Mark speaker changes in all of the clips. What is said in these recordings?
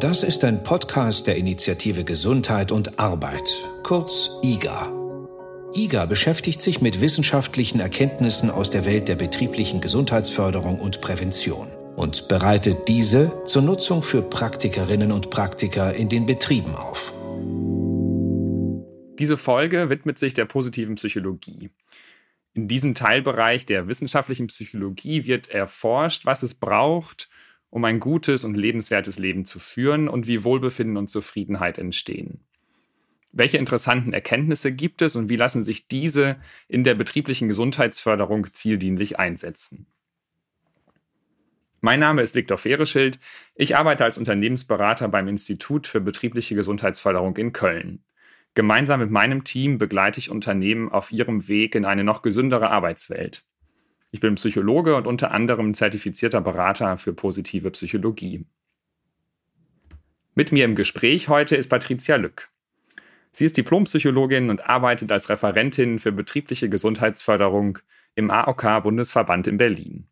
Speaker 1: Das ist ein Podcast der Initiative Gesundheit und Arbeit, kurz IGA. IGA beschäftigt sich mit wissenschaftlichen Erkenntnissen aus der Welt der betrieblichen Gesundheitsförderung und Prävention und bereitet diese zur Nutzung für Praktikerinnen und Praktiker in den Betrieben auf.
Speaker 2: Diese Folge widmet sich der positiven Psychologie. In diesem Teilbereich der wissenschaftlichen Psychologie wird erforscht, was es braucht, um ein gutes und lebenswertes Leben zu führen und wie Wohlbefinden und Zufriedenheit entstehen. Welche interessanten Erkenntnisse gibt es und wie lassen sich diese in der betrieblichen Gesundheitsförderung zieldienlich einsetzen? Mein Name ist Viktor Fehreschild. Ich arbeite als Unternehmensberater beim Institut für betriebliche Gesundheitsförderung in Köln. Gemeinsam mit meinem Team begleite ich Unternehmen auf ihrem Weg in eine noch gesündere Arbeitswelt. Ich bin Psychologe und unter anderem zertifizierter Berater für positive Psychologie. Mit mir im Gespräch heute ist Patricia Lück. Sie ist Diplompsychologin und arbeitet als Referentin für betriebliche Gesundheitsförderung im AOK-Bundesverband in Berlin.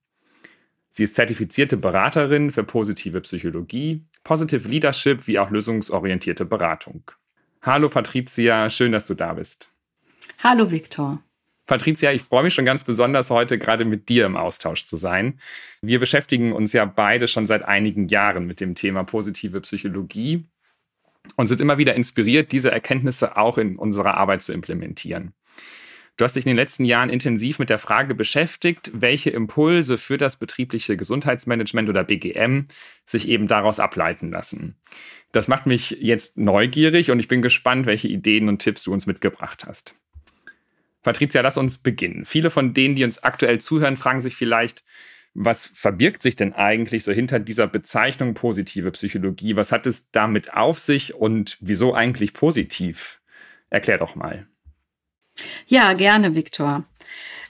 Speaker 2: Sie ist zertifizierte Beraterin für positive Psychologie, Positive Leadership wie auch lösungsorientierte Beratung. Hallo Patricia, schön, dass du da bist.
Speaker 3: Hallo Viktor.
Speaker 2: Patricia, ich freue mich schon ganz besonders heute gerade mit dir im Austausch zu sein. Wir beschäftigen uns ja beide schon seit einigen Jahren mit dem Thema positive Psychologie und sind immer wieder inspiriert, diese Erkenntnisse auch in unserer Arbeit zu implementieren. Du hast dich in den letzten Jahren intensiv mit der Frage beschäftigt, welche Impulse für das betriebliche Gesundheitsmanagement oder BGM sich eben daraus ableiten lassen. Das macht mich jetzt neugierig und ich bin gespannt, welche Ideen und Tipps du uns mitgebracht hast. Patricia, lass uns beginnen. Viele von denen, die uns aktuell zuhören, fragen sich vielleicht, was verbirgt sich denn eigentlich so hinter dieser Bezeichnung positive Psychologie? Was hat es damit auf sich und wieso eigentlich positiv? Erklär doch mal.
Speaker 3: Ja, gerne, Viktor.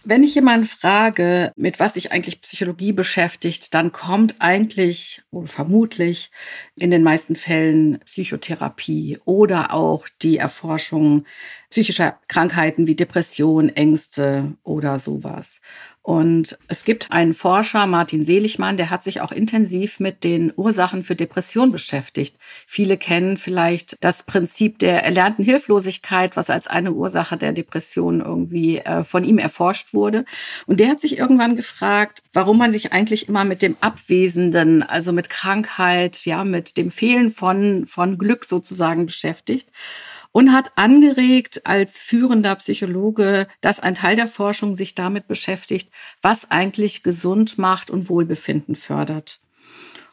Speaker 3: Wenn ich jemanden frage, mit was sich eigentlich Psychologie beschäftigt, dann kommt eigentlich oder vermutlich in den meisten Fällen Psychotherapie oder auch die Erforschung psychischer Krankheiten wie Depression, Ängste oder sowas. Und es gibt einen Forscher, Martin Seligmann, der hat sich auch intensiv mit den Ursachen für Depression beschäftigt. Viele kennen vielleicht das Prinzip der erlernten Hilflosigkeit, was als eine Ursache der Depression irgendwie äh, von ihm erforscht wurde. Und der hat sich irgendwann gefragt, warum man sich eigentlich immer mit dem Abwesenden, also mit Krankheit, ja, mit dem Fehlen von, von Glück sozusagen beschäftigt und hat angeregt als führender Psychologe, dass ein Teil der Forschung sich damit beschäftigt, was eigentlich gesund macht und Wohlbefinden fördert.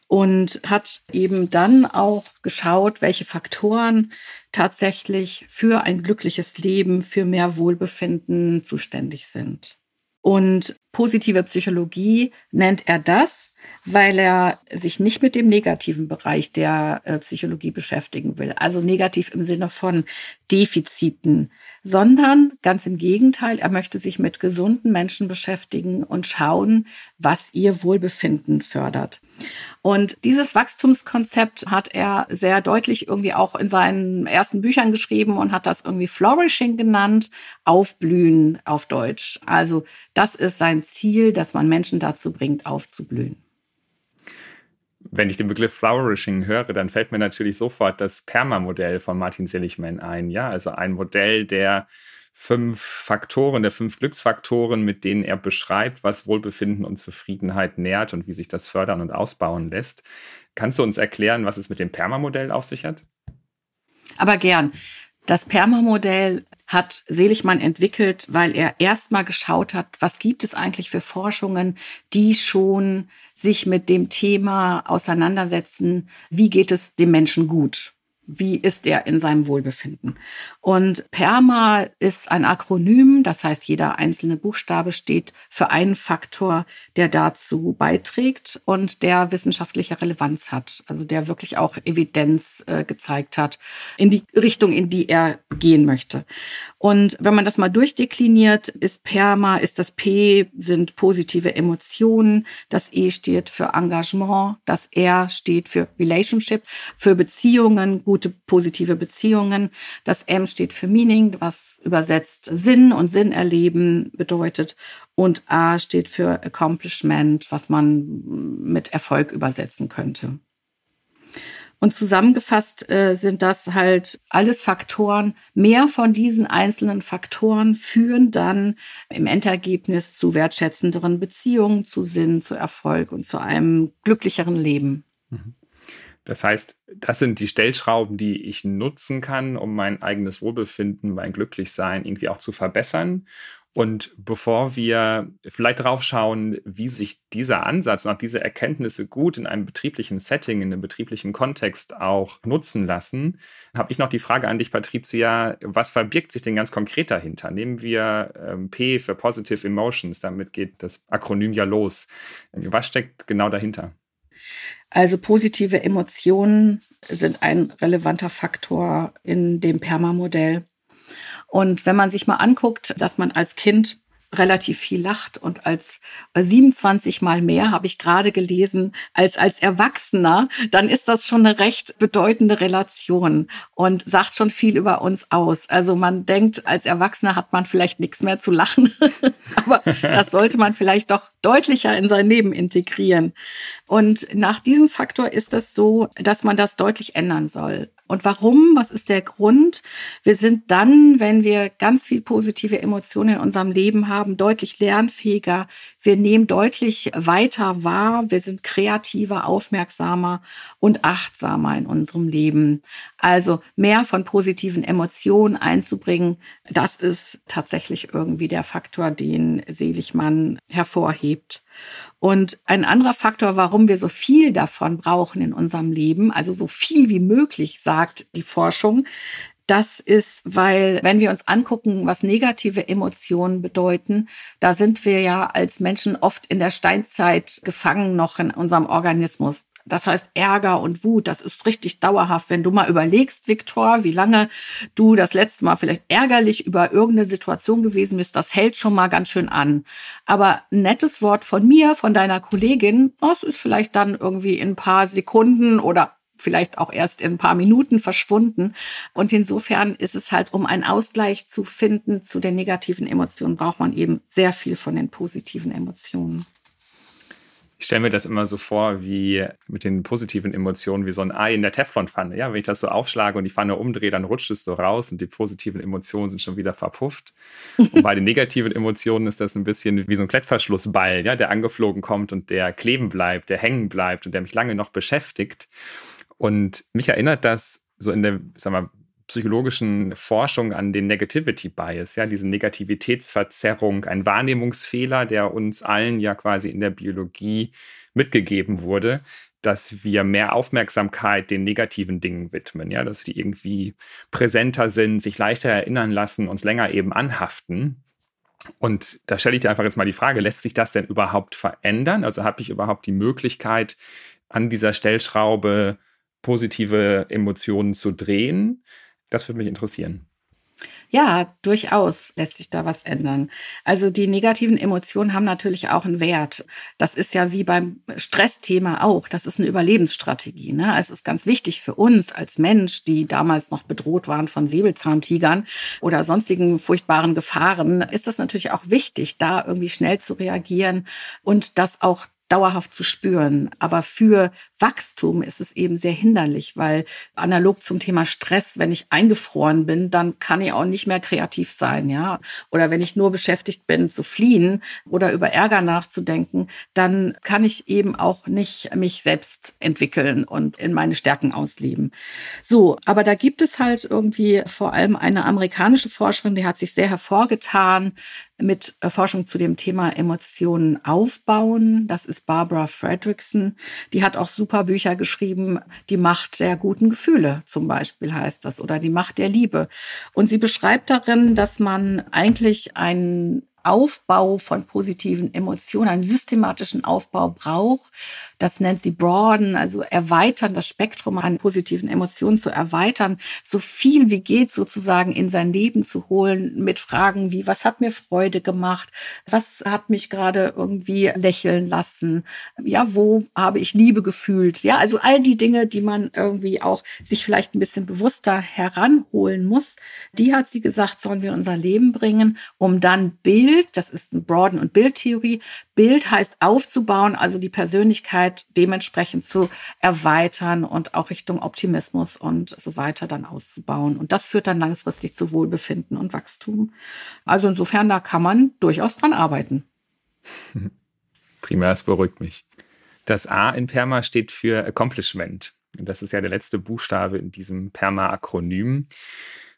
Speaker 3: Und hat eben dann auch geschaut, welche Faktoren tatsächlich für ein glückliches Leben, für mehr Wohlbefinden zuständig sind. Und positive Psychologie nennt er das, weil er sich nicht mit dem negativen Bereich der äh, Psychologie beschäftigen will. Also negativ im Sinne von Defiziten, sondern ganz im Gegenteil, er möchte sich mit gesunden Menschen beschäftigen und schauen, was ihr Wohlbefinden fördert. Und dieses Wachstumskonzept hat er sehr deutlich irgendwie auch in seinen ersten Büchern geschrieben und hat das irgendwie Flourishing genannt, Aufblühen auf Deutsch. Also das ist sein Ziel, dass man Menschen dazu bringt, aufzublühen
Speaker 2: wenn ich den Begriff Flourishing höre, dann fällt mir natürlich sofort das Perma-Modell von Martin Seligman ein. Ja, also ein Modell der fünf Faktoren, der fünf Glücksfaktoren, mit denen er beschreibt, was Wohlbefinden und Zufriedenheit nährt und wie sich das fördern und ausbauen lässt. Kannst du uns erklären, was es mit dem Perma-Modell auf sich hat?
Speaker 3: Aber gern. Das Perma-Modell hat Seligmann entwickelt, weil er erstmal geschaut hat, was gibt es eigentlich für Forschungen, die schon sich mit dem Thema auseinandersetzen, wie geht es dem Menschen gut wie ist er in seinem Wohlbefinden. Und PERMA ist ein Akronym, das heißt, jeder einzelne Buchstabe steht für einen Faktor, der dazu beiträgt und der wissenschaftliche Relevanz hat, also der wirklich auch Evidenz äh, gezeigt hat in die Richtung, in die er gehen möchte. Und wenn man das mal durchdekliniert, ist PERMA, ist das P sind positive Emotionen, das E steht für Engagement, das R steht für Relationship, für Beziehungen, gut gute positive Beziehungen. Das M steht für Meaning, was übersetzt Sinn und Sinn erleben bedeutet. Und A steht für Accomplishment, was man mit Erfolg übersetzen könnte. Und zusammengefasst äh, sind das halt alles Faktoren. Mehr von diesen einzelnen Faktoren führen dann im Endergebnis zu wertschätzenderen Beziehungen, zu Sinn, zu Erfolg und zu einem glücklicheren Leben. Mhm.
Speaker 2: Das heißt, das sind die Stellschrauben, die ich nutzen kann, um mein eigenes Wohlbefinden, mein Glücklichsein irgendwie auch zu verbessern. Und bevor wir vielleicht darauf schauen, wie sich dieser Ansatz und auch diese Erkenntnisse gut in einem betrieblichen Setting, in einem betrieblichen Kontext auch nutzen lassen, habe ich noch die Frage an dich, Patricia, was verbirgt sich denn ganz konkret dahinter? Nehmen wir ähm, P für Positive Emotions, damit geht das Akronym ja los. Was steckt genau dahinter?
Speaker 3: Also positive Emotionen sind ein relevanter Faktor in dem PERMA-Modell. Und wenn man sich mal anguckt, dass man als Kind relativ viel lacht und als 27 mal mehr habe ich gerade gelesen als als Erwachsener, dann ist das schon eine recht bedeutende Relation und sagt schon viel über uns aus. Also man denkt, als Erwachsener hat man vielleicht nichts mehr zu lachen, aber das sollte man vielleicht doch deutlicher in sein Leben integrieren. Und nach diesem Faktor ist es so, dass man das deutlich ändern soll. Und warum? Was ist der Grund? Wir sind dann, wenn wir ganz viel positive Emotionen in unserem Leben haben, deutlich lernfähiger. Wir nehmen deutlich weiter wahr. Wir sind kreativer, aufmerksamer und achtsamer in unserem Leben. Also mehr von positiven Emotionen einzubringen, das ist tatsächlich irgendwie der Faktor, den Seligmann hervorhebt. Und ein anderer Faktor, warum wir so viel davon brauchen in unserem Leben, also so viel wie möglich, sagt die Forschung, das ist, weil wenn wir uns angucken, was negative Emotionen bedeuten, da sind wir ja als Menschen oft in der Steinzeit gefangen noch in unserem Organismus. Das heißt Ärger und Wut, das ist richtig dauerhaft. Wenn du mal überlegst, Viktor, wie lange du das letzte Mal vielleicht ärgerlich über irgendeine Situation gewesen bist, das hält schon mal ganz schön an. Aber ein nettes Wort von mir, von deiner Kollegin, das ist vielleicht dann irgendwie in ein paar Sekunden oder vielleicht auch erst in ein paar Minuten verschwunden. Und insofern ist es halt, um einen Ausgleich zu finden zu den negativen Emotionen, braucht man eben sehr viel von den positiven Emotionen.
Speaker 2: Ich stelle mir das immer so vor, wie mit den positiven Emotionen, wie so ein Ei in der Teflonpfanne. Ja, wenn ich das so aufschlage und die Pfanne umdrehe, dann rutscht es so raus und die positiven Emotionen sind schon wieder verpufft. Und bei den negativen Emotionen ist das ein bisschen wie so ein Klettverschlussball, ja, der angeflogen kommt und der kleben bleibt, der hängen bleibt und der mich lange noch beschäftigt. Und mich erinnert das so in der, sag mal, psychologischen Forschung an den Negativity Bias, ja, diese Negativitätsverzerrung, ein Wahrnehmungsfehler, der uns allen ja quasi in der Biologie mitgegeben wurde, dass wir mehr Aufmerksamkeit den negativen Dingen widmen, ja, dass die irgendwie präsenter sind, sich leichter erinnern lassen, uns länger eben anhaften. Und da stelle ich dir einfach jetzt mal die Frage, lässt sich das denn überhaupt verändern? Also habe ich überhaupt die Möglichkeit, an dieser Stellschraube positive Emotionen zu drehen? Das würde mich interessieren.
Speaker 3: Ja, durchaus lässt sich da was ändern. Also die negativen Emotionen haben natürlich auch einen Wert. Das ist ja wie beim Stressthema auch. Das ist eine Überlebensstrategie. Ne? Es ist ganz wichtig für uns als Mensch, die damals noch bedroht waren von Säbelzahntigern oder sonstigen furchtbaren Gefahren, ist das natürlich auch wichtig, da irgendwie schnell zu reagieren und das auch dauerhaft zu spüren. Aber für Wachstum ist es eben sehr hinderlich, weil analog zum Thema Stress, wenn ich eingefroren bin, dann kann ich auch nicht mehr kreativ sein, ja. Oder wenn ich nur beschäftigt bin zu fliehen oder über Ärger nachzudenken, dann kann ich eben auch nicht mich selbst entwickeln und in meine Stärken ausleben. So, aber da gibt es halt irgendwie vor allem eine amerikanische Forscherin, die hat sich sehr hervorgetan mit Forschung zu dem Thema Emotionen aufbauen. Das ist Barbara Fredrickson. Die hat auch super Bücher geschrieben. Die Macht der guten Gefühle zum Beispiel heißt das oder die Macht der Liebe. Und sie beschreibt darin, dass man eigentlich einen Aufbau von positiven Emotionen, einen systematischen Aufbau braucht. Das nennt sie broaden, also erweitern, das Spektrum an positiven Emotionen zu erweitern, so viel wie geht sozusagen in sein Leben zu holen mit Fragen wie, was hat mir Freude gemacht? Was hat mich gerade irgendwie lächeln lassen? Ja, wo habe ich Liebe gefühlt? Ja, also all die Dinge, die man irgendwie auch sich vielleicht ein bisschen bewusster heranholen muss, die hat sie gesagt, sollen wir in unser Leben bringen, um dann Bild Bild, das ist ein Broaden- und Bildtheorie. Bild heißt aufzubauen, also die Persönlichkeit dementsprechend zu erweitern und auch Richtung Optimismus und so weiter dann auszubauen. Und das führt dann langfristig zu Wohlbefinden und Wachstum. Also insofern, da kann man durchaus dran arbeiten.
Speaker 2: Prima, es beruhigt mich. Das A in PERMA steht für Accomplishment. Das ist ja der letzte Buchstabe in diesem PERMA-Akronym.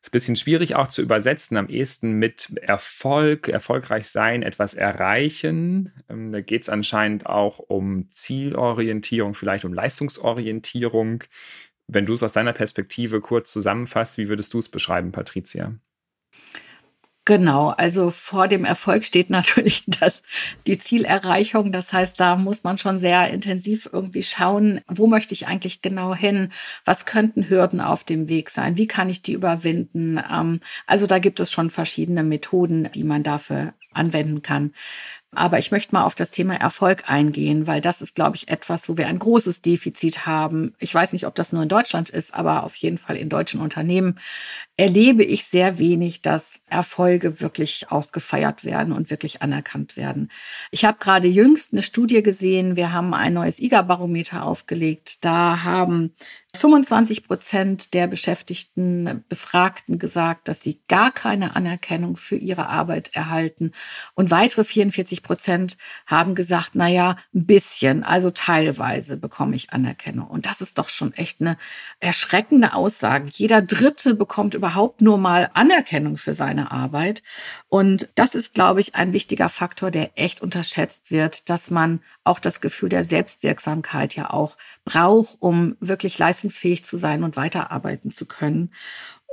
Speaker 2: Ist ein bisschen schwierig auch zu übersetzen, am ehesten mit Erfolg, erfolgreich sein, etwas erreichen. Ähm, da geht es anscheinend auch um Zielorientierung, vielleicht um Leistungsorientierung. Wenn du es aus deiner Perspektive kurz zusammenfasst, wie würdest du es beschreiben, Patricia?
Speaker 3: Genau, also vor dem Erfolg steht natürlich das, die Zielerreichung. Das heißt, da muss man schon sehr intensiv irgendwie schauen, wo möchte ich eigentlich genau hin? Was könnten Hürden auf dem Weg sein? Wie kann ich die überwinden? Ähm, also da gibt es schon verschiedene Methoden, die man dafür anwenden kann. Aber ich möchte mal auf das Thema Erfolg eingehen, weil das ist, glaube ich, etwas, wo wir ein großes Defizit haben. Ich weiß nicht, ob das nur in Deutschland ist, aber auf jeden Fall in deutschen Unternehmen erlebe ich sehr wenig, dass Erfolge wirklich auch gefeiert werden und wirklich anerkannt werden. Ich habe gerade jüngst eine Studie gesehen. Wir haben ein neues IGA-Barometer aufgelegt. Da haben 25 Prozent der beschäftigten Befragten gesagt, dass sie gar keine Anerkennung für ihre Arbeit erhalten. Und weitere 44 Prozent haben gesagt, na ja, ein bisschen, also teilweise bekomme ich Anerkennung. Und das ist doch schon echt eine erschreckende Aussage. Jeder Dritte bekommt überhaupt nur mal Anerkennung für seine Arbeit. Und das ist, glaube ich, ein wichtiger Faktor, der echt unterschätzt wird, dass man auch das Gefühl der Selbstwirksamkeit ja auch braucht, um wirklich leistungsfähig zu sein und weiterarbeiten zu können.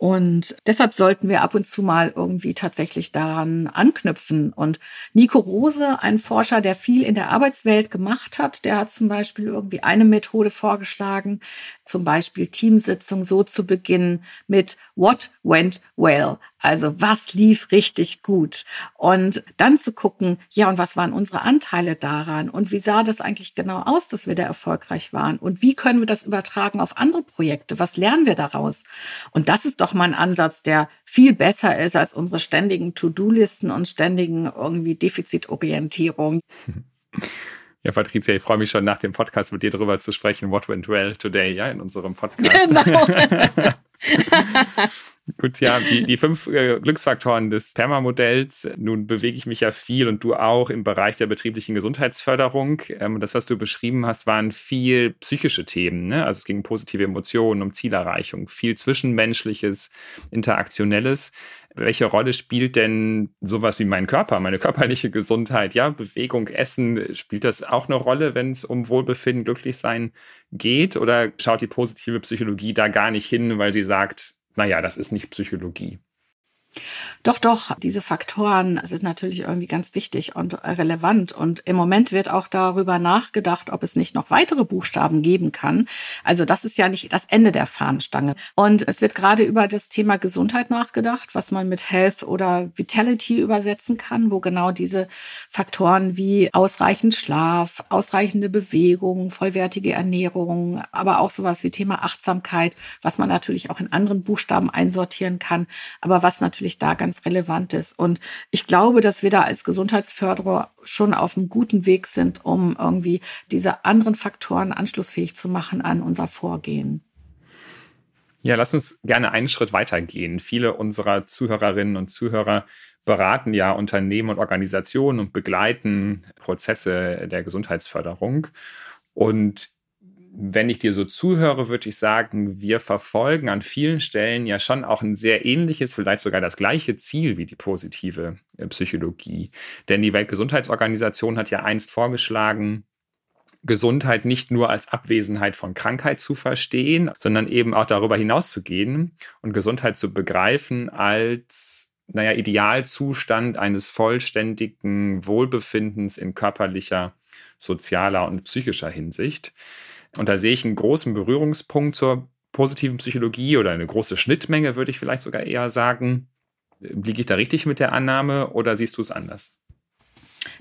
Speaker 3: Und deshalb sollten wir ab und zu mal irgendwie tatsächlich daran anknüpfen. Und Nico Rose, ein Forscher, der viel in der Arbeitswelt gemacht hat, der hat zum Beispiel irgendwie eine Methode vorgeschlagen, zum Beispiel Teamsitzung so zu beginnen mit What went well? Also was lief richtig gut? Und dann zu gucken, ja, und was waren unsere Anteile daran? Und wie sah das eigentlich genau aus, dass wir da erfolgreich waren? Und wie können wir das übertragen auf andere Projekte? Was lernen wir daraus? Und das ist doch mal ein Ansatz, der viel besser ist als unsere ständigen To-Do-Listen und ständigen irgendwie Defizitorientierung.
Speaker 2: Ja, Patricia, ich freue mich schon nach dem Podcast mit dir darüber zu sprechen, what went well today, ja, in unserem Podcast. Genau. Gut, ja, die, die fünf äh, Glücksfaktoren des Therma-Modells. Nun bewege ich mich ja viel und du auch im Bereich der betrieblichen Gesundheitsförderung. Ähm, das, was du beschrieben hast, waren viel psychische Themen. Ne? Also es ging um positive Emotionen, um Zielerreichung, viel Zwischenmenschliches, Interaktionelles. Welche Rolle spielt denn sowas wie mein Körper, meine körperliche Gesundheit? Ja, Bewegung, Essen, spielt das auch eine Rolle, wenn es um Wohlbefinden, Glücklichsein geht? Oder schaut die positive Psychologie da gar nicht hin, weil sie sagt, naja, das ist nicht Psychologie.
Speaker 3: Doch, doch, diese Faktoren sind natürlich irgendwie ganz wichtig und relevant. Und im Moment wird auch darüber nachgedacht, ob es nicht noch weitere Buchstaben geben kann. Also das ist ja nicht das Ende der Fahnenstange. Und es wird gerade über das Thema Gesundheit nachgedacht, was man mit Health oder Vitality übersetzen kann, wo genau diese Faktoren wie ausreichend Schlaf, ausreichende Bewegung, vollwertige Ernährung, aber auch sowas wie Thema Achtsamkeit, was man natürlich auch in anderen Buchstaben einsortieren kann, aber was natürlich natürlich da ganz relevant ist. Und ich glaube, dass wir da als Gesundheitsförderer schon auf einem guten Weg sind, um irgendwie diese anderen Faktoren anschlussfähig zu machen an unser Vorgehen.
Speaker 2: Ja, lass uns gerne einen Schritt weitergehen. Viele unserer Zuhörerinnen und Zuhörer beraten ja Unternehmen und Organisationen und begleiten Prozesse der Gesundheitsförderung. Und wenn ich dir so zuhöre, würde ich sagen, wir verfolgen an vielen Stellen ja schon auch ein sehr ähnliches, vielleicht sogar das gleiche Ziel wie die positive äh, Psychologie. Denn die Weltgesundheitsorganisation hat ja einst vorgeschlagen, Gesundheit nicht nur als Abwesenheit von Krankheit zu verstehen, sondern eben auch darüber hinaus zu gehen und Gesundheit zu begreifen als naja, Idealzustand eines vollständigen Wohlbefindens in körperlicher, sozialer und psychischer Hinsicht. Und da sehe ich einen großen Berührungspunkt zur positiven Psychologie oder eine große Schnittmenge, würde ich vielleicht sogar eher sagen. Liege ich da richtig mit der Annahme oder siehst du es anders?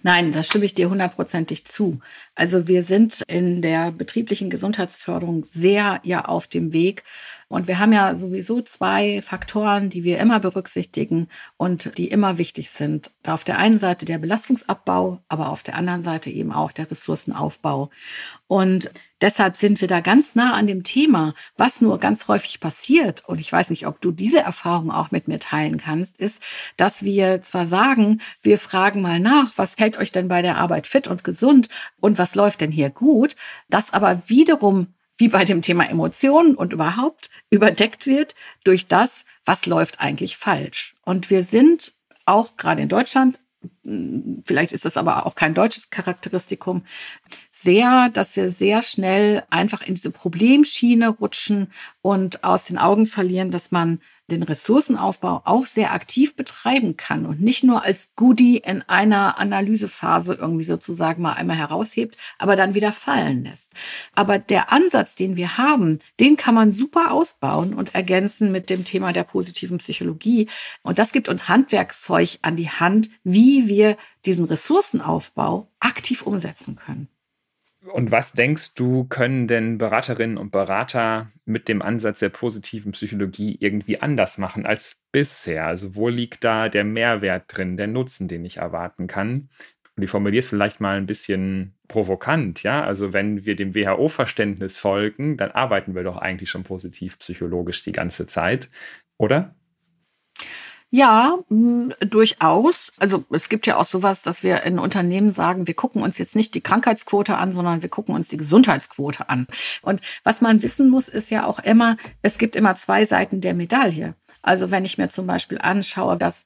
Speaker 3: Nein, da stimme ich dir hundertprozentig zu. Also wir sind in der betrieblichen Gesundheitsförderung sehr ja auf dem Weg, Und wir haben ja sowieso zwei Faktoren, die wir immer berücksichtigen und die immer wichtig sind. Auf der einen Seite der Belastungsabbau, aber auf der anderen Seite eben auch der Ressourcenaufbau. Und deshalb sind wir da ganz nah an dem Thema. Was nur ganz häufig passiert, und ich weiß nicht, ob du diese Erfahrung auch mit mir teilen kannst, ist, dass wir zwar sagen, wir fragen mal nach, was hält euch denn bei der Arbeit fit und gesund und was läuft denn hier gut, das aber wiederum wie bei dem Thema Emotionen und überhaupt überdeckt wird durch das, was läuft eigentlich falsch. Und wir sind auch gerade in Deutschland vielleicht ist das aber auch kein deutsches Charakteristikum, sehr, dass wir sehr schnell einfach in diese Problemschiene rutschen und aus den Augen verlieren, dass man den Ressourcenaufbau auch sehr aktiv betreiben kann und nicht nur als Goodie in einer Analysephase irgendwie sozusagen mal einmal heraushebt, aber dann wieder fallen lässt. Aber der Ansatz, den wir haben, den kann man super ausbauen und ergänzen mit dem Thema der positiven Psychologie. Und das gibt uns Handwerkszeug an die Hand, wie wir diesen Ressourcenaufbau aktiv umsetzen können.
Speaker 2: Und was denkst du, können denn Beraterinnen und Berater mit dem Ansatz der positiven Psychologie irgendwie anders machen als bisher? Also wo liegt da der Mehrwert drin, der Nutzen, den ich erwarten kann? Und ich formuliere es vielleicht mal ein bisschen provokant, ja? Also wenn wir dem WHO-Verständnis folgen, dann arbeiten wir doch eigentlich schon positiv psychologisch die ganze Zeit, oder?
Speaker 3: Ja, mh, durchaus. Also es gibt ja auch sowas, dass wir in Unternehmen sagen, wir gucken uns jetzt nicht die Krankheitsquote an, sondern wir gucken uns die Gesundheitsquote an. Und was man wissen muss, ist ja auch immer, es gibt immer zwei Seiten der Medaille. Also wenn ich mir zum Beispiel anschaue, dass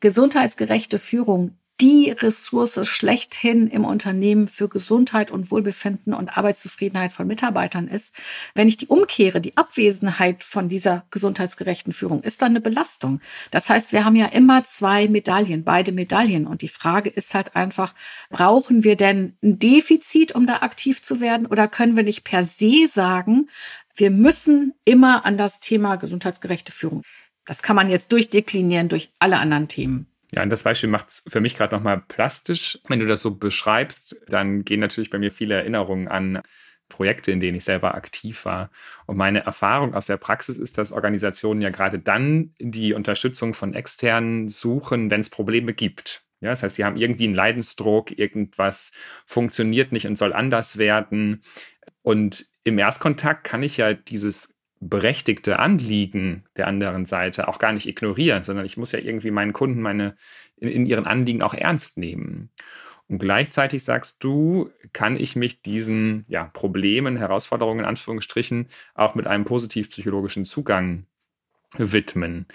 Speaker 3: gesundheitsgerechte Führung die Ressource schlechthin im Unternehmen für Gesundheit und Wohlbefinden und Arbeitszufriedenheit von Mitarbeitern ist. Wenn ich die umkehre, die Abwesenheit von dieser gesundheitsgerechten Führung ist dann eine Belastung. Das heißt, wir haben ja immer zwei Medaillen, beide Medaillen. Und die Frage ist halt einfach, brauchen wir denn ein Defizit, um da aktiv zu werden? Oder können wir nicht per se sagen, wir müssen immer an das Thema gesundheitsgerechte Führung. Das kann man jetzt durchdeklinieren durch alle anderen Themen.
Speaker 2: Ja, und das Beispiel macht es für mich gerade nochmal plastisch. Wenn du das so beschreibst, dann gehen natürlich bei mir viele Erinnerungen an Projekte, in denen ich selber aktiv war. Und meine Erfahrung aus der Praxis ist, dass Organisationen ja gerade dann die Unterstützung von externen suchen, wenn es Probleme gibt. Ja, das heißt, die haben irgendwie einen Leidensdruck, irgendwas funktioniert nicht und soll anders werden. Und im Erstkontakt kann ich ja dieses berechtigte Anliegen der anderen Seite auch gar nicht ignorieren, sondern ich muss ja irgendwie meinen Kunden meine, in, in ihren Anliegen auch ernst nehmen. Und gleichzeitig sagst du, kann ich mich diesen ja, Problemen, Herausforderungen in Anführungsstrichen auch mit einem positiv-psychologischen Zugang widmen.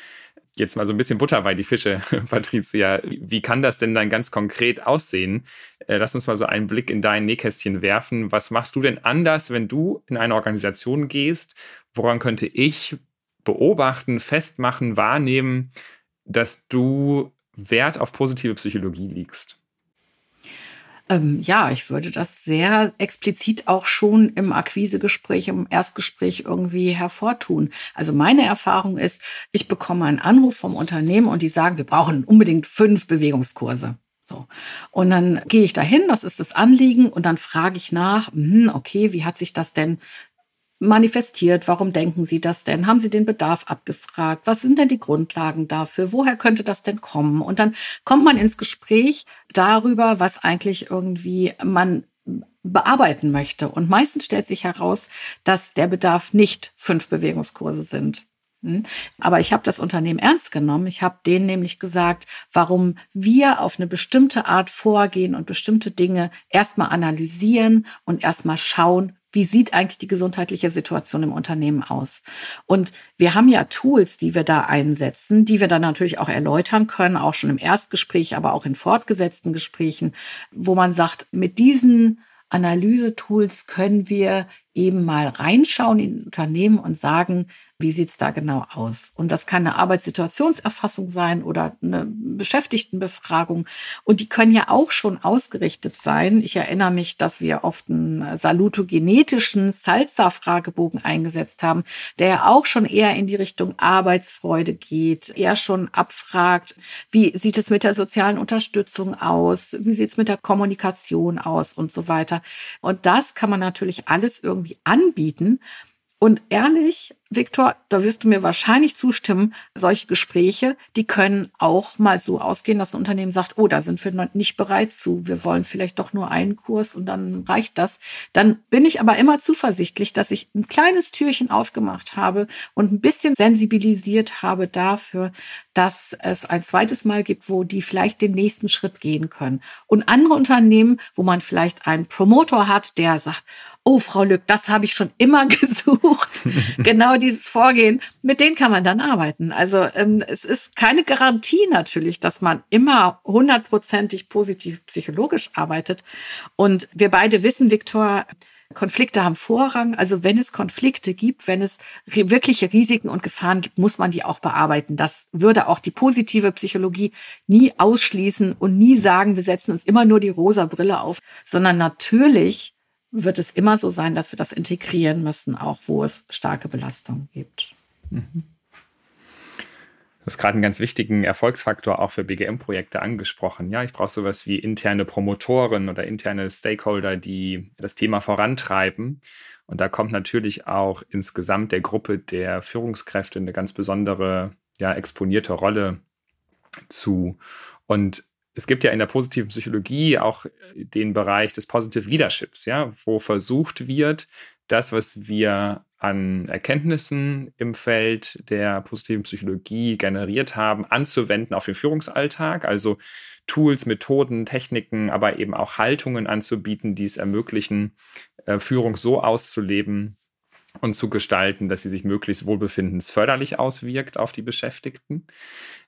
Speaker 2: Jetzt mal so ein bisschen Butter bei die Fische, Patricia. Wie kann das denn dann ganz konkret aussehen? Äh, lass uns mal so einen Blick in dein Nähkästchen werfen. Was machst du denn anders, wenn du in eine Organisation gehst woran könnte ich beobachten, festmachen, wahrnehmen, dass du Wert auf positive Psychologie legst?
Speaker 3: Ähm, ja, ich würde das sehr explizit auch schon im Akquisegespräch, im Erstgespräch irgendwie hervortun. Also meine Erfahrung ist, ich bekomme einen Anruf vom Unternehmen und die sagen, wir brauchen unbedingt fünf Bewegungskurse. So. Und dann gehe ich dahin, das ist das Anliegen, und dann frage ich nach, hm, okay, wie hat sich das denn manifestiert? Warum denken Sie das denn? Haben Sie den Bedarf abgefragt? Was sind denn die Grundlagen dafür? Woher könnte das denn kommen? Und dann kommt man ins Gespräch darüber, was eigentlich irgendwie man bearbeiten möchte. Und meistens stellt sich heraus, dass der Bedarf nicht fünf Bewegungskurse sind. Hm? Aber ich habe das Unternehmen ernst genommen. Ich habe denen nämlich gesagt, warum wir auf eine bestimmte Art vorgehen und bestimmte Dinge erstmal analysieren und erstmal schauen, wie sieht eigentlich die gesundheitliche Situation im Unternehmen aus? Und wir haben ja Tools, die wir da einsetzen, die wir dann natürlich auch erläutern können, auch schon im Erstgespräch, aber auch in fortgesetzten Gesprächen, wo man sagt, mit diesen Analysetools können wir eben mal reinschauen in Unternehmen und sagen, wie sieht's da genau aus? Und das kann eine Arbeitssituationserfassung sein oder eine Beschäftigtenbefragung. Und die können ja auch schon ausgerichtet sein. Ich erinnere mich, dass wir oft einen salutogenetischen Salza-Fragebogen eingesetzt haben, der ja auch schon eher in die Richtung Arbeitsfreude geht, eher schon abfragt, wie sieht es mit der sozialen Unterstützung aus? Wie sieht es mit der Kommunikation aus und so weiter? Und das kann man natürlich alles irgendwie anbieten. Und ehrlich, Viktor, da wirst du mir wahrscheinlich zustimmen, solche Gespräche, die können auch mal so ausgehen, dass ein Unternehmen sagt, oh, da sind wir nicht bereit zu, wir wollen vielleicht doch nur einen Kurs und dann reicht das. Dann bin ich aber immer zuversichtlich, dass ich ein kleines Türchen aufgemacht habe und ein bisschen sensibilisiert habe dafür, dass es ein zweites Mal gibt, wo die vielleicht den nächsten Schritt gehen können. Und andere Unternehmen, wo man vielleicht einen Promotor hat, der sagt, oh, Frau Lück, das habe ich schon immer gesucht. genau dieses Vorgehen, mit denen kann man dann arbeiten. Also ähm, es ist keine Garantie natürlich, dass man immer hundertprozentig positiv psychologisch arbeitet. Und wir beide wissen, Viktor, Konflikte haben Vorrang. Also wenn es Konflikte gibt, wenn es wirkliche Risiken und Gefahren gibt, muss man die auch bearbeiten. Das würde auch die positive Psychologie nie ausschließen und nie sagen, wir setzen uns immer nur die rosa Brille auf, sondern natürlich wird es immer so sein, dass wir das integrieren müssen, auch wo es starke Belastungen gibt. Mhm.
Speaker 2: Du hast gerade einen ganz wichtigen Erfolgsfaktor auch für BGM-Projekte angesprochen. Ja, ich brauche sowas wie interne Promotoren oder interne Stakeholder, die das Thema vorantreiben. Und da kommt natürlich auch insgesamt der Gruppe der Führungskräfte eine ganz besondere, ja, exponierte Rolle zu. Und es gibt ja in der positiven Psychologie auch den Bereich des Positive Leaderships, ja, wo versucht wird, das, was wir an Erkenntnissen im Feld der positiven Psychologie generiert haben, anzuwenden auf den Führungsalltag, also Tools, Methoden, Techniken, aber eben auch Haltungen anzubieten, die es ermöglichen, äh, Führung so auszuleben und zu gestalten, dass sie sich möglichst wohlbefindensförderlich auswirkt auf die Beschäftigten.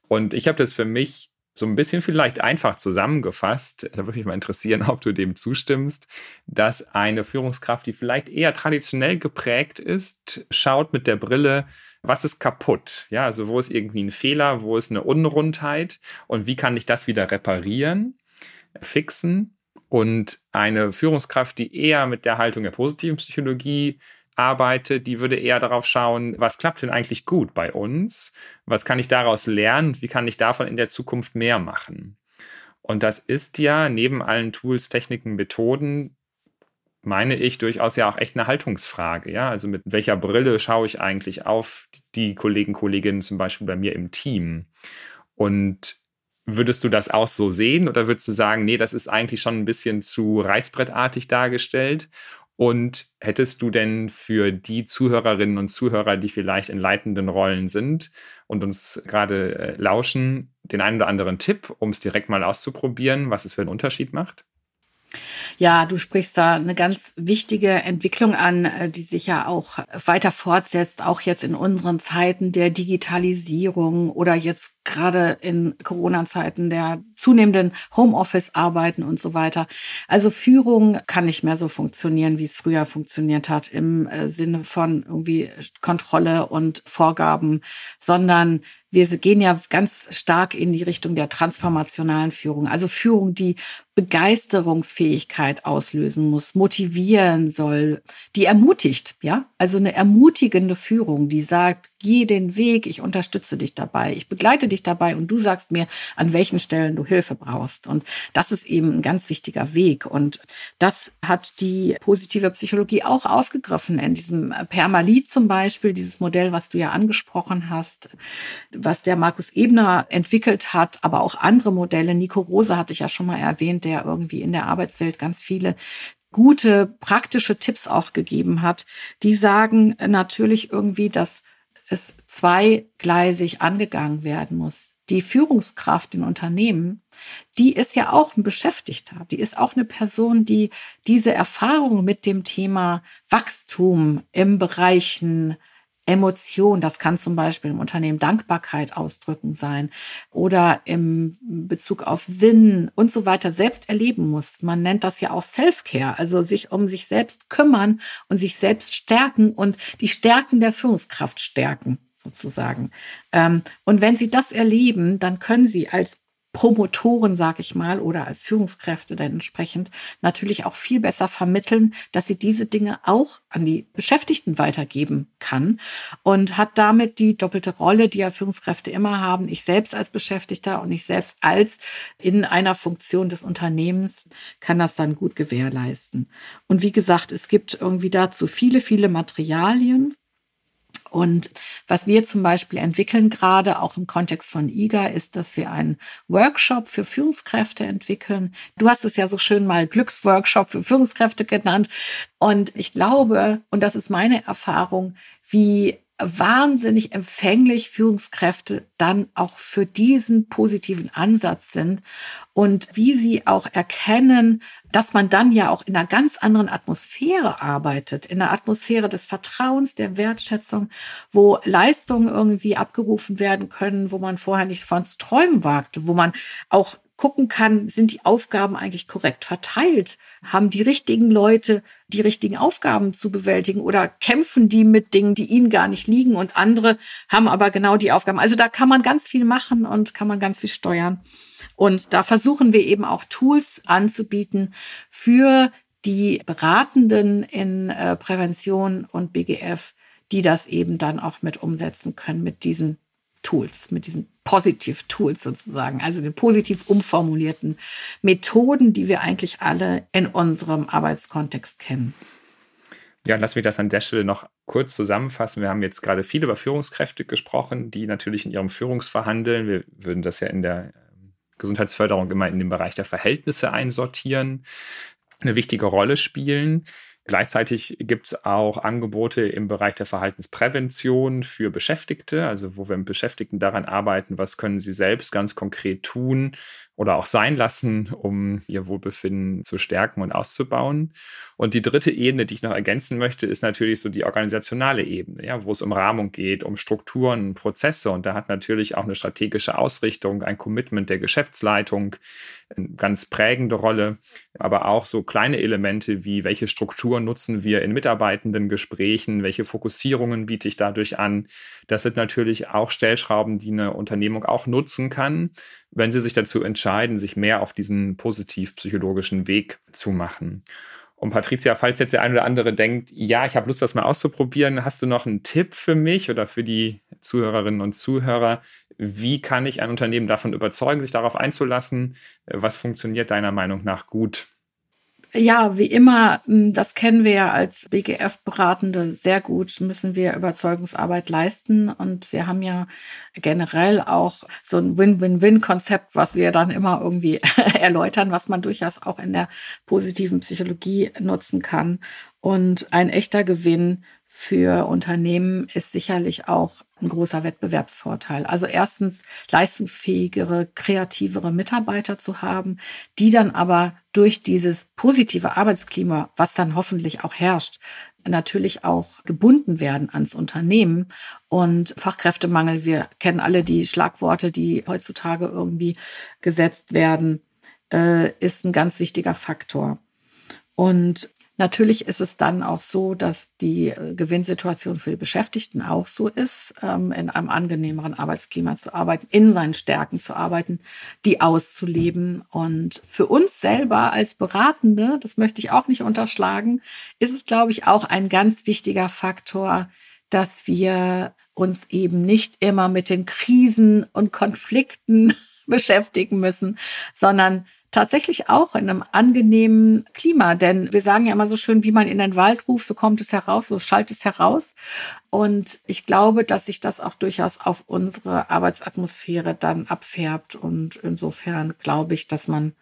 Speaker 2: Und ich habe das für mich so ein bisschen vielleicht einfach zusammengefasst, da würde mich mal interessieren, ob du dem zustimmst, dass eine Führungskraft, die vielleicht eher traditionell geprägt ist, schaut mit der Brille, was ist kaputt? Ja, also wo ist irgendwie ein Fehler, wo ist eine Unrundheit und wie kann ich das wieder reparieren, fixen? Und eine Führungskraft, die eher mit der Haltung der positiven Psychologie arbeitet, die würde eher darauf schauen, was klappt denn eigentlich gut bei uns? Was kann ich daraus lernen? Wie kann ich davon in der Zukunft mehr machen? Und das ist ja neben allen Tools, Techniken, Methoden, meine ich, durchaus ja auch echt eine Haltungsfrage. Ja, also mit welcher Brille schaue ich eigentlich auf die Kollegen, Kolleginnen zum Beispiel bei mir im Team? Und Würdest du das auch so sehen oder würdest du sagen, nee, das ist eigentlich schon ein bisschen zu reißbrettartig dargestellt und hättest du denn für die Zuhörerinnen und Zuhörer, die vielleicht in leitenden Rollen sind und uns gerade äh, lauschen, den einen oder anderen Tipp, um es direkt mal auszuprobieren, was es für einen Unterschied macht?
Speaker 3: Ja, du sprichst da eine ganz wichtige Entwicklung an, äh, die sich ja auch weiter fortsetzt, auch jetzt in unseren Zeiten der Digitalisierung oder jetzt gerade in Corona-Zeiten der zunehmenden Homeoffice-Arbeiten und so weiter. Also Führung kann nicht mehr so funktionieren, wie es früher funktioniert hat, im äh, Sinne von irgendwie Kontrolle und Vorgaben, sondern wir gehen ja ganz stark in die Richtung der transformationalen Führung. Also Führung, die Begeisterungsfähigkeit auslösen muss, motivieren soll, die ermutigt, ja? Also eine ermutigende Führung, die sagt, geh den Weg, ich unterstütze dich dabei, ich begleite dich dabei und du sagst mir, an welchen Stellen du Hilfe brauchst. Und das ist eben ein ganz wichtiger Weg. Und das hat die positive Psychologie auch aufgegriffen in diesem Permalit zum Beispiel, dieses Modell, was du ja angesprochen hast, was der Markus Ebner entwickelt hat, aber auch andere Modelle. Nico Rose hatte ich ja schon mal erwähnt, der irgendwie in der Arbeitswelt ganz viele gute praktische Tipps auch gegeben hat, die sagen natürlich irgendwie, dass es zweigleisig angegangen werden muss. Die Führungskraft in Unternehmen, die ist ja auch ein Beschäftigter. Die ist auch eine Person, die diese Erfahrung mit dem Thema Wachstum im Bereichen Emotion, das kann zum Beispiel im Unternehmen Dankbarkeit ausdrücken sein oder im Bezug auf Sinn und so weiter selbst erleben muss. Man nennt das ja auch Self-Care, also sich um sich selbst kümmern und sich selbst stärken und die Stärken der Führungskraft stärken sozusagen. Ähm, und wenn Sie das erleben, dann können Sie als Promotoren, sage ich mal, oder als Führungskräfte dann entsprechend natürlich auch viel besser vermitteln, dass sie diese Dinge auch an die Beschäftigten weitergeben kann und hat damit die doppelte Rolle, die ja Führungskräfte immer haben. Ich selbst als Beschäftigter und ich selbst als in einer Funktion des Unternehmens kann das dann gut gewährleisten. Und wie gesagt, es gibt irgendwie dazu viele, viele Materialien. Und was wir zum Beispiel entwickeln, gerade auch im Kontext von IGA, ist, dass wir einen Workshop für Führungskräfte entwickeln. Du hast es ja so schön mal Glücksworkshop für Führungskräfte genannt. Und ich glaube, und das ist meine Erfahrung, wie wahnsinnig empfänglich Führungskräfte dann auch für diesen positiven Ansatz sind und wie sie auch erkennen, dass man dann ja auch in einer ganz anderen Atmosphäre arbeitet, in einer Atmosphäre des Vertrauens, der Wertschätzung, wo Leistungen irgendwie abgerufen werden können, wo man vorher nicht von zu träumen wagte, wo man auch gucken kann, sind die Aufgaben eigentlich korrekt verteilt? Haben die richtigen Leute die richtigen Aufgaben zu bewältigen oder kämpfen die mit Dingen, die ihnen gar nicht liegen und andere haben aber genau die Aufgaben? Also da kann man ganz viel machen und kann man ganz viel steuern. Und da versuchen wir eben auch Tools anzubieten für die Beratenden in äh, Prävention und BGF, die das eben dann auch mit umsetzen können mit diesen Tools, mit diesen Positiv-Tools sozusagen, also den positiv umformulierten Methoden, die wir eigentlich alle in unserem Arbeitskontext kennen.
Speaker 2: Ja, lass mich das an der Stelle noch kurz zusammenfassen. Wir haben jetzt gerade viel über Führungskräfte gesprochen, die natürlich in ihrem Führungsverhandeln, wir würden das ja in der ähm, Gesundheitsförderung immer in den Bereich der Verhältnisse einsortieren, eine wichtige Rolle spielen. Gleichzeitig gibt es auch Angebote im Bereich der Verhaltensprävention für Beschäftigte, also wo wir mit Beschäftigten daran arbeiten, was können sie selbst ganz konkret tun, oder auch sein lassen, um ihr Wohlbefinden zu stärken und auszubauen. Und die dritte Ebene, die ich noch ergänzen möchte, ist natürlich so die organisationale Ebene, ja, wo es um Rahmung geht, um Strukturen, Prozesse. Und da hat natürlich auch eine strategische Ausrichtung, ein Commitment der Geschäftsleitung eine ganz prägende Rolle, aber auch so kleine Elemente wie welche Strukturen nutzen wir in mitarbeitenden Gesprächen, welche Fokussierungen biete ich dadurch an. Das sind natürlich auch Stellschrauben, die eine Unternehmung auch nutzen kann, wenn sie sich dazu entscheiden, sich mehr auf diesen positiv-psychologischen Weg zu machen. Und Patricia, falls jetzt der eine oder andere denkt, ja, ich habe Lust, das mal auszuprobieren, hast du noch einen Tipp für mich oder für die Zuhörerinnen und Zuhörer? Wie kann ich ein Unternehmen davon überzeugen, sich darauf einzulassen? Was funktioniert deiner Meinung nach gut?
Speaker 3: Ja, wie immer, hm, das kennen wir ja als BGF-Beratende sehr gut, müssen wir Überzeugungsarbeit leisten. Und wir haben ja generell auch so ein Win-Win-Win-Konzept, was wir dann immer irgendwie erläutern, was man durchaus auch in der positiven Psychologie nutzen kann. Und ein echter Gewinn für Unternehmen ist sicherlich auch ein großer Wettbewerbsvorteil. Also erstens leistungsfähigere, kreativere Mitarbeiter zu haben, die dann aber durch dieses positive Arbeitsklima, was dann hoffentlich auch herrscht, natürlich auch gebunden werden ans Unternehmen. Und Fachkräftemangel, wir kennen alle die Schlagworte, die heutzutage irgendwie gesetzt werden, äh, ist ein ganz wichtiger Faktor. Und Natürlich ist es dann auch so, dass die äh, Gewinnsituation für die Beschäftigten auch so ist, ähm, in einem angenehmeren Arbeitsklima zu arbeiten, in seinen Stärken zu arbeiten, die auszuleben. Und für uns selber als Beratende, das möchte ich auch nicht unterschlagen, ist es, glaube ich, auch ein ganz wichtiger Faktor, dass wir uns eben nicht immer mit den Krisen und Konflikten beschäftigen müssen, sondern tatsächlich auch in einem angenehmen Klima. Denn wir sagen ja immer so schön, wie man in den Wald ruft, so kommt es heraus, so schallt es heraus. Und ich glaube, dass sich das auch durchaus auf unsere Arbeitsatmosphäre dann abfärbt. Und insofern glaube ich, dass man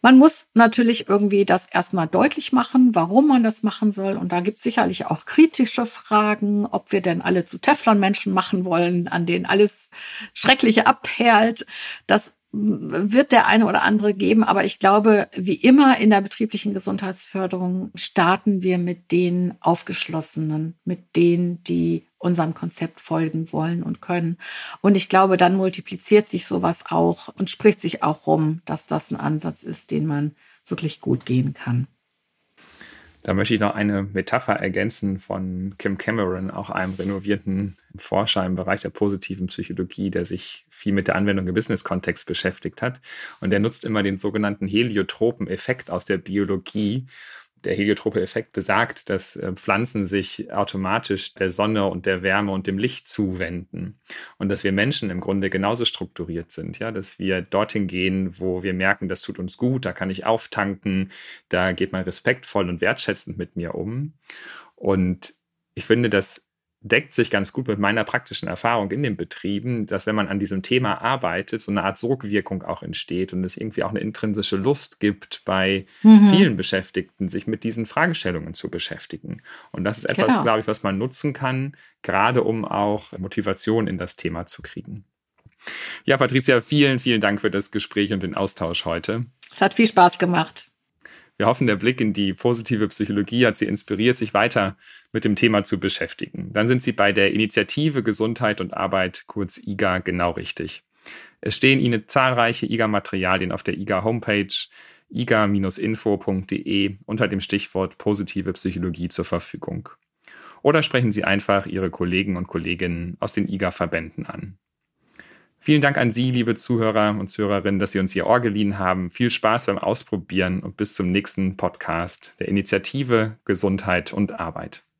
Speaker 3: man muss natürlich irgendwie das erstmal deutlich machen, warum man das machen soll. Und da gibt es sicherlich auch kritische Fragen, ob wir denn alle zu Teflon-Menschen machen wollen, an denen alles Schreckliche abperlt. Das wird der eine oder andere geben. Aber ich glaube, wie immer in der betrieblichen Gesundheitsförderung starten wir mit den Aufgeschlossenen, mit denen, die unserem Konzept folgen wollen und können. Und ich glaube, dann multipliziert sich sowas auch und spricht sich auch rum, dass das ein Ansatz ist, den man wirklich gut gehen kann.
Speaker 2: Da möchte ich noch eine Metapher ergänzen von Kim Cameron, auch einem renovierten Forscher im Bereich der positiven Psychologie, der sich viel mit der Anwendung im Business-Kontext beschäftigt hat. Und der nutzt immer den sogenannten heliotropen Effekt aus der Biologie der heliotrope Effekt besagt, dass äh, Pflanzen sich automatisch der Sonne und der Wärme und dem Licht zuwenden. Und dass wir Menschen im Grunde genauso strukturiert sind, ja, dass wir dorthin gehen, wo wir merken, das tut uns gut, da kann ich auftanken, da geht man respektvoll und wertschätzend mit mir um. Und ich finde, dass deckt sich ganz gut mit meiner praktischen Erfahrung in den Betrieben, dass wenn man an diesem Thema arbeitet, so eine Art Sogwirkung auch entsteht und es irgendwie auch eine intrinsische Lust gibt bei mhm. vielen Beschäftigten, sich mit diesen Fragestellungen zu beschäftigen. Und das ist etwas, genau. glaube ich, was man nutzen kann, gerade um auch Motivation in das Thema zu kriegen. Ja, Patricia, vielen, vielen Dank für das Gespräch und den Austausch heute.
Speaker 3: Es hat viel Spaß gemacht.
Speaker 2: Wir hoffen, der Blick in die positive Psychologie hat Sie inspiriert, sich weiter mit dem Thema zu beschäftigen. Dann sind Sie bei der Initiative Gesundheit und Arbeit, kurz IGA, genau richtig. Es stehen Ihnen zahlreiche IGA-Materialien auf der IGA-Homepage iga-info.de unter dem Stichwort positive Psychologie zur Verfügung. Oder sprechen Sie einfach Ihre Kollegen und Kolleginnen aus den IGA-Verbänden an. Vielen Dank an Sie, liebe Zuhörer und Zuhörerinnen, dass Sie uns Ihr Ohr geliehen haben. Viel Spaß beim Ausprobieren und bis zum nächsten Podcast der Initiative Gesundheit und Arbeit.